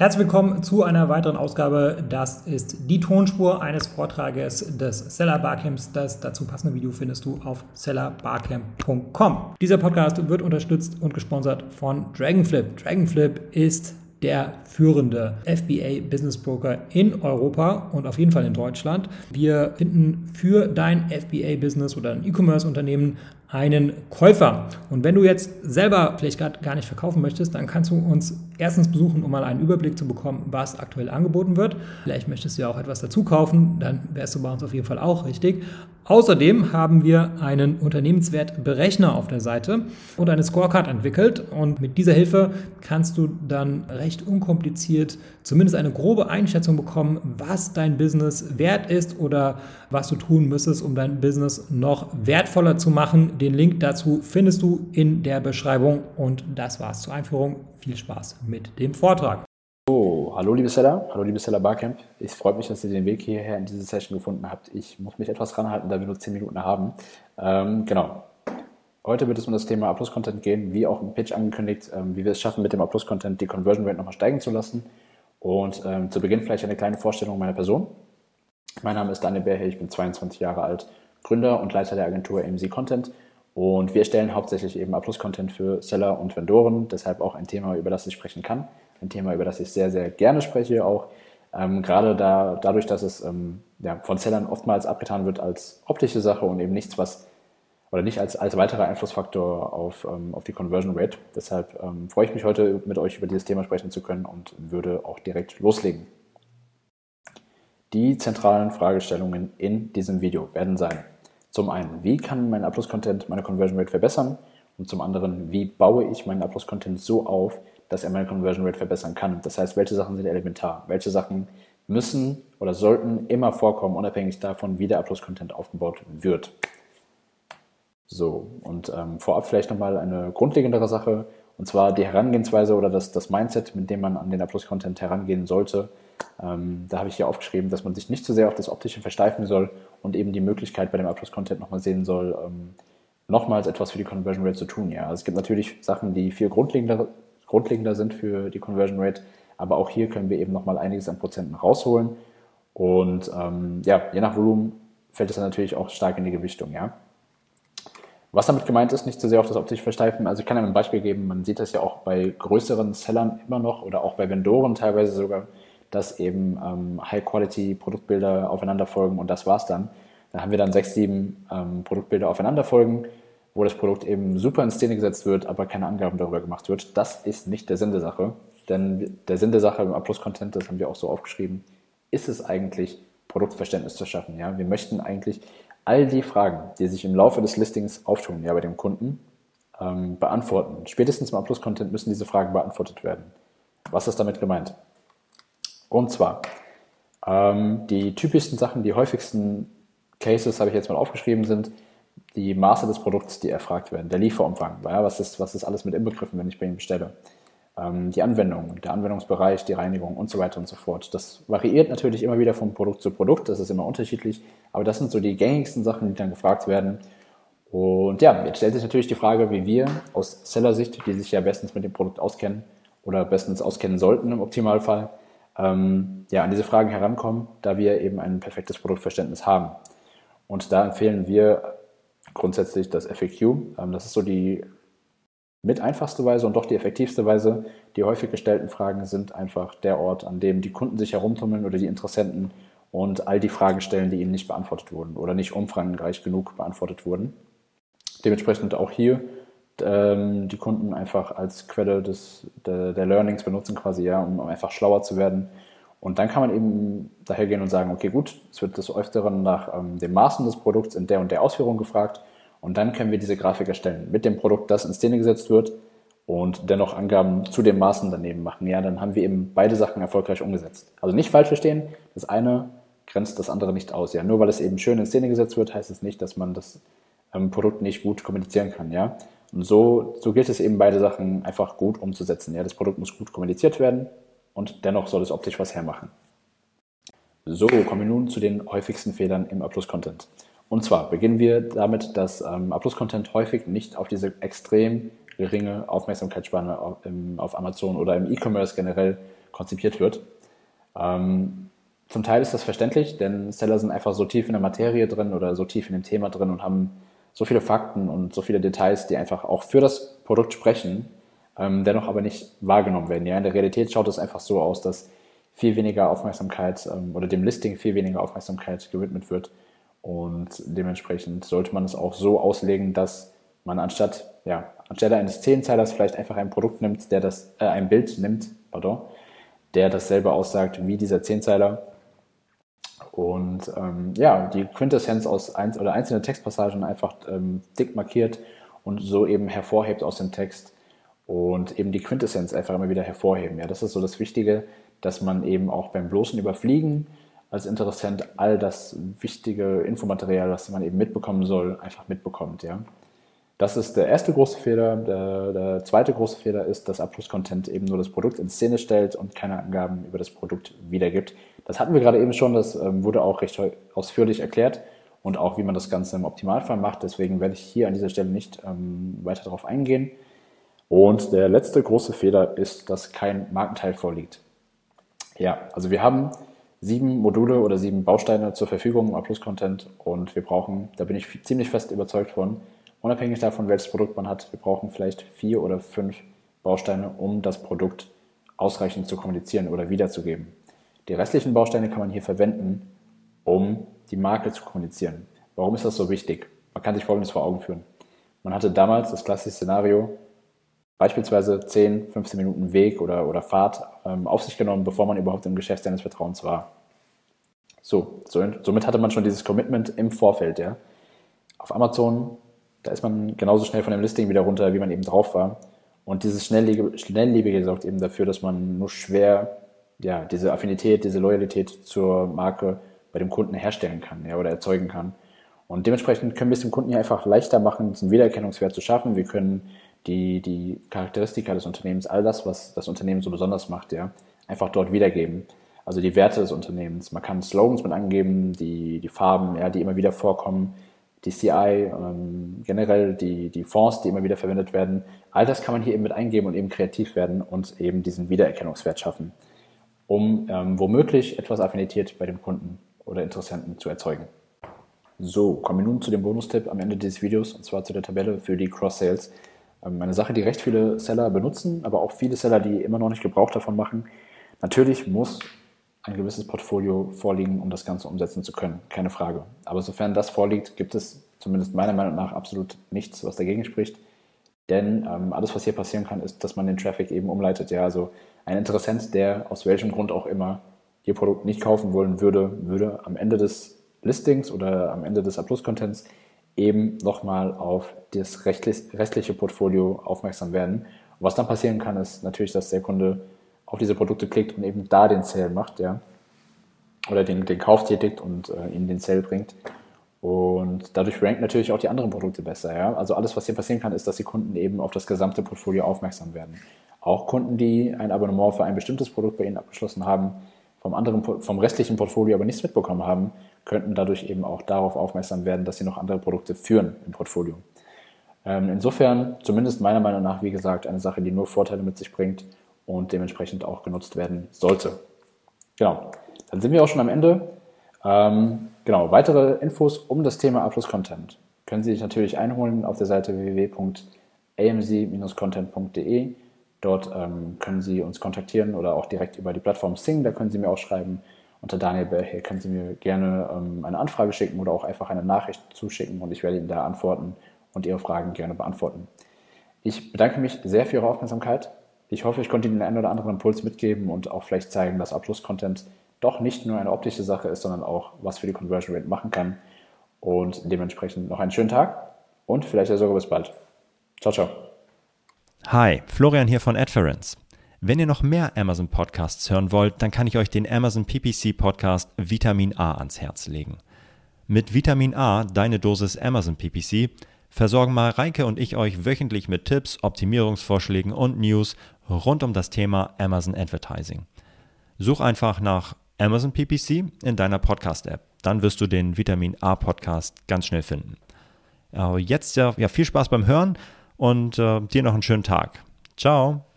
Herzlich willkommen zu einer weiteren Ausgabe. Das ist die Tonspur eines Vortrages des Seller Barcamps. Das dazu passende Video findest du auf sellerbarcamp.com. Dieser Podcast wird unterstützt und gesponsert von Dragonflip. Dragonflip ist der führende FBA Business Broker in Europa und auf jeden Fall in Deutschland. Wir finden für dein FBA Business oder ein E-Commerce Unternehmen einen Käufer. Und wenn du jetzt selber vielleicht gerade gar nicht verkaufen möchtest, dann kannst du uns erstens besuchen, um mal einen Überblick zu bekommen, was aktuell angeboten wird. Vielleicht möchtest du ja auch etwas dazu kaufen, dann wärst du bei uns auf jeden Fall auch richtig. Außerdem haben wir einen Unternehmenswertberechner auf der Seite und eine Scorecard entwickelt. Und mit dieser Hilfe kannst du dann recht unkompliziert zumindest eine grobe Einschätzung bekommen, was dein Business wert ist oder was du tun müsstest, um dein Business noch wertvoller zu machen. Den Link dazu findest du in der Beschreibung. Und das war's zur Einführung. Viel Spaß mit dem Vortrag. So, hallo liebe Seller, hallo liebe Seller Barcamp. Ich freue mich, dass ihr den Weg hierher in diese Session gefunden habt. Ich muss mich etwas ranhalten, da wir nur 10 Minuten haben. Ähm, genau. Heute wird es um das Thema A-Plus-Content gehen, wie auch im Pitch angekündigt, ähm, wie wir es schaffen, mit dem A-Plus-Content die Conversion Rate nochmal steigen zu lassen. Und ähm, zu Beginn vielleicht eine kleine Vorstellung meiner Person. Mein Name ist Daniel Bärhe, ich bin 22 Jahre alt, Gründer und Leiter der Agentur AMZ Content. Und wir stellen hauptsächlich eben A-Plus-Content für Seller und Vendoren, deshalb auch ein Thema, über das ich sprechen kann ein Thema, über das ich sehr, sehr gerne spreche, auch ähm, gerade da, dadurch, dass es ähm, ja, von Sellern oftmals abgetan wird als optische Sache und eben nichts, was oder nicht als, als weiterer Einflussfaktor auf, ähm, auf die Conversion Rate. Deshalb ähm, freue ich mich heute mit euch über dieses Thema sprechen zu können und würde auch direkt loslegen. Die zentralen Fragestellungen in diesem Video werden sein, zum einen, wie kann mein Upload-Content meine Conversion Rate verbessern? Und zum anderen, wie baue ich meinen Upload-Content so auf, dass er meine Conversion Rate verbessern kann. Das heißt, welche Sachen sind elementar? Welche Sachen müssen oder sollten immer vorkommen, unabhängig davon, wie der Abschluss-Content aufgebaut wird. So, und ähm, vorab vielleicht nochmal eine grundlegendere Sache, und zwar die Herangehensweise oder das, das Mindset, mit dem man an den Abschluss-Content herangehen sollte. Ähm, da habe ich hier aufgeschrieben, dass man sich nicht zu sehr auf das Optische versteifen soll und eben die Möglichkeit bei dem Abschluss-Content nochmal sehen soll, ähm, nochmals etwas für die Conversion Rate zu tun. Ja, also es gibt natürlich Sachen, die viel grundlegender grundlegender sind für die Conversion Rate. Aber auch hier können wir eben nochmal einiges an Prozenten rausholen. Und ähm, ja, je nach Volumen fällt es dann natürlich auch stark in die Gewichtung, ja. Was damit gemeint ist, nicht zu sehr auf das optische Versteifen. Also ich kann einem ein Beispiel geben, man sieht das ja auch bei größeren Sellern immer noch oder auch bei Vendoren teilweise sogar, dass eben ähm, High-Quality-Produktbilder aufeinander folgen und das war's dann. Da haben wir dann sechs, sieben ähm, Produktbilder aufeinander folgen wo das Produkt eben super in Szene gesetzt wird, aber keine Angaben darüber gemacht wird. Das ist nicht der Sinn der Sache. Denn der Sinn der Sache im A-Plus-Content, das haben wir auch so aufgeschrieben, ist es eigentlich, Produktverständnis zu schaffen. Ja? Wir möchten eigentlich all die Fragen, die sich im Laufe des Listings auftun, ja, bei dem Kunden, ähm, beantworten. Spätestens im A-Plus-Content müssen diese Fragen beantwortet werden. Was ist damit gemeint? Und zwar, ähm, die typischsten Sachen, die häufigsten Cases, habe ich jetzt mal aufgeschrieben, sind, die Maße des Produkts, die erfragt werden, der Lieferumfang, ja, was, ist, was ist alles mit inbegriffen, wenn ich bei Ihnen bestelle, ähm, die Anwendung, der Anwendungsbereich, die Reinigung und so weiter und so fort. Das variiert natürlich immer wieder von Produkt zu Produkt, das ist immer unterschiedlich, aber das sind so die gängigsten Sachen, die dann gefragt werden. Und ja, jetzt stellt sich natürlich die Frage, wie wir aus Seller-Sicht, die sich ja bestens mit dem Produkt auskennen oder bestens auskennen sollten im Optimalfall, ähm, ja, an diese Fragen herankommen, da wir eben ein perfektes Produktverständnis haben. Und da empfehlen wir grundsätzlich das FAQ. Ähm, das ist so die mit einfachste Weise und doch die effektivste Weise. Die häufig gestellten Fragen sind einfach der Ort, an dem die Kunden sich herumtummeln oder die Interessenten und all die Fragen stellen, die ihnen nicht beantwortet wurden oder nicht umfangreich genug beantwortet wurden. Dementsprechend auch hier ähm, die Kunden einfach als Quelle des, der, der Learnings benutzen quasi, ja, um einfach schlauer zu werden. Und dann kann man eben daher gehen und sagen, okay, gut, es wird des Öfteren nach ähm, den Maßen des Produkts in der und der Ausführung gefragt und dann können wir diese Grafik erstellen mit dem Produkt, das in Szene gesetzt wird und dennoch Angaben zu den Maßen daneben machen. Ja, dann haben wir eben beide Sachen erfolgreich umgesetzt. Also nicht falsch verstehen, das eine grenzt das andere nicht aus. Ja, nur weil es eben schön in Szene gesetzt wird, heißt es nicht, dass man das ähm, Produkt nicht gut kommunizieren kann. Ja, und so, so gilt es eben beide Sachen einfach gut umzusetzen. Ja, das Produkt muss gut kommuniziert werden und dennoch soll es optisch was hermachen. So, kommen wir nun zu den häufigsten Fehlern im Abschluss-Content. Und zwar beginnen wir damit, dass ähm, Abschluss-Content häufig nicht auf diese extrem geringe Aufmerksamkeitsspanne auf, im, auf Amazon oder im E-Commerce generell konzipiert wird. Ähm, zum Teil ist das verständlich, denn Seller sind einfach so tief in der Materie drin oder so tief in dem Thema drin und haben so viele Fakten und so viele Details, die einfach auch für das Produkt sprechen, ähm, dennoch aber nicht wahrgenommen werden. Ja, in der Realität schaut es einfach so aus, dass viel weniger Aufmerksamkeit ähm, oder dem Listing viel weniger Aufmerksamkeit gewidmet wird. Und dementsprechend sollte man es auch so auslegen, dass man anstatt, ja, anstelle eines Zehnzeilers vielleicht einfach ein Produkt nimmt, der das, äh, ein Bild nimmt, pardon, der dasselbe aussagt wie dieser Zehnzeiler. Und ähm, ja, die Quintessenz aus ein, oder einzelne Textpassagen einfach ähm, dick markiert und so eben hervorhebt aus dem Text und eben die Quintessenz einfach immer wieder hervorheben. Ja, das ist so das Wichtige, dass man eben auch beim bloßen Überfliegen als Interessent all das wichtige Infomaterial, was man eben mitbekommen soll, einfach mitbekommt. Ja. Das ist der erste große Fehler. Der, der zweite große Fehler ist, dass A-Plus-Content eben nur das Produkt in Szene stellt und keine Angaben über das Produkt wiedergibt. Das hatten wir gerade eben schon, das ähm, wurde auch recht ausführlich erklärt und auch, wie man das Ganze im Optimalfall macht. Deswegen werde ich hier an dieser Stelle nicht ähm, weiter darauf eingehen. Und der letzte große Fehler ist, dass kein Markenteil vorliegt. Ja, also wir haben sieben Module oder sieben Bausteine zur Verfügung im A-Plus-Content und wir brauchen, da bin ich ziemlich fest überzeugt von, unabhängig davon, welches Produkt man hat, wir brauchen vielleicht vier oder fünf Bausteine, um das Produkt ausreichend zu kommunizieren oder wiederzugeben. Die restlichen Bausteine kann man hier verwenden, um die Marke zu kommunizieren. Warum ist das so wichtig? Man kann sich Folgendes vor Augen führen. Man hatte damals das klassische Szenario, beispielsweise 10, 15 Minuten Weg oder, oder Fahrt ähm, auf sich genommen, bevor man überhaupt im Geschäft seines Vertrauens war. So, so, somit hatte man schon dieses Commitment im Vorfeld. Ja. Auf Amazon, da ist man genauso schnell von dem Listing wieder runter, wie man eben drauf war. Und dieses Schnelllebige, Schnelllebige sorgt eben dafür, dass man nur schwer ja, diese Affinität, diese Loyalität zur Marke bei dem Kunden herstellen kann ja, oder erzeugen kann. Und dementsprechend können wir es dem Kunden hier einfach leichter machen, diesen Wiedererkennungswert zu schaffen. Wir können die, die Charakteristika des Unternehmens, all das, was das Unternehmen so besonders macht, ja, einfach dort wiedergeben. Also die Werte des Unternehmens. Man kann Slogans mit angeben, die, die Farben, ja, die immer wieder vorkommen, die CI, ähm, generell die, die Fonds, die immer wieder verwendet werden. All das kann man hier eben mit eingeben und eben kreativ werden und eben diesen Wiedererkennungswert schaffen, um ähm, womöglich etwas Affinität bei dem Kunden oder Interessenten zu erzeugen. So, kommen wir nun zu dem Bonustipp am Ende dieses Videos und zwar zu der Tabelle für die Cross-Sales. Ähm, eine Sache, die recht viele Seller benutzen, aber auch viele Seller, die immer noch nicht Gebrauch davon machen. Natürlich muss ein gewisses Portfolio vorliegen, um das Ganze umsetzen zu können, keine Frage. Aber sofern das vorliegt, gibt es zumindest meiner Meinung nach absolut nichts, was dagegen spricht. Denn ähm, alles, was hier passieren kann, ist, dass man den Traffic eben umleitet. Ja, also ein Interessent, der aus welchem Grund auch immer Ihr Produkt nicht kaufen wollen würde, würde am Ende des Listings oder am Ende des A-Plus-Contents eben nochmal auf das restliche Portfolio aufmerksam werden. Und was dann passieren kann, ist natürlich, dass der Kunde auf diese Produkte klickt und eben da den Sale macht, ja. Oder den, den Kauf tätigt und äh, ihnen den Sale bringt. Und dadurch rankt natürlich auch die anderen Produkte besser, ja. Also alles, was hier passieren kann, ist, dass die Kunden eben auf das gesamte Portfolio aufmerksam werden. Auch Kunden, die ein Abonnement für ein bestimmtes Produkt bei Ihnen abgeschlossen haben, vom, anderen, vom restlichen Portfolio aber nichts mitbekommen haben, könnten dadurch eben auch darauf aufmerksam werden, dass sie noch andere Produkte führen im Portfolio. Ähm, insofern, zumindest meiner Meinung nach, wie gesagt, eine Sache, die nur Vorteile mit sich bringt und dementsprechend auch genutzt werden sollte. Genau, dann sind wir auch schon am Ende. Ähm, genau, weitere Infos um das Thema Abschluss Content können Sie sich natürlich einholen auf der Seite www.amc-content.de. Dort ähm, können Sie uns kontaktieren oder auch direkt über die Plattform Sing, da können Sie mir auch schreiben. Unter Daniel Bell können Sie mir gerne ähm, eine Anfrage schicken oder auch einfach eine Nachricht zuschicken und ich werde Ihnen da antworten und Ihre Fragen gerne beantworten. Ich bedanke mich sehr für Ihre Aufmerksamkeit. Ich hoffe, ich konnte Ihnen einen oder anderen Impuls mitgeben und auch vielleicht zeigen, dass Abschluss-Content doch nicht nur eine optische Sache ist, sondern auch was für die Conversion Rate machen kann. Und dementsprechend noch einen schönen Tag und vielleicht sogar bis bald. Ciao, ciao. Hi, Florian hier von Adference. Wenn ihr noch mehr Amazon Podcasts hören wollt, dann kann ich euch den Amazon PPC Podcast Vitamin A ans Herz legen. Mit Vitamin A, deine Dosis Amazon PPC, versorgen Mareike und ich euch wöchentlich mit Tipps, Optimierungsvorschlägen und News rund um das Thema Amazon Advertising. Such einfach nach Amazon PPC in deiner Podcast-App. Dann wirst du den Vitamin A Podcast ganz schnell finden. Jetzt ja, ja viel Spaß beim Hören und äh, dir noch einen schönen Tag. Ciao.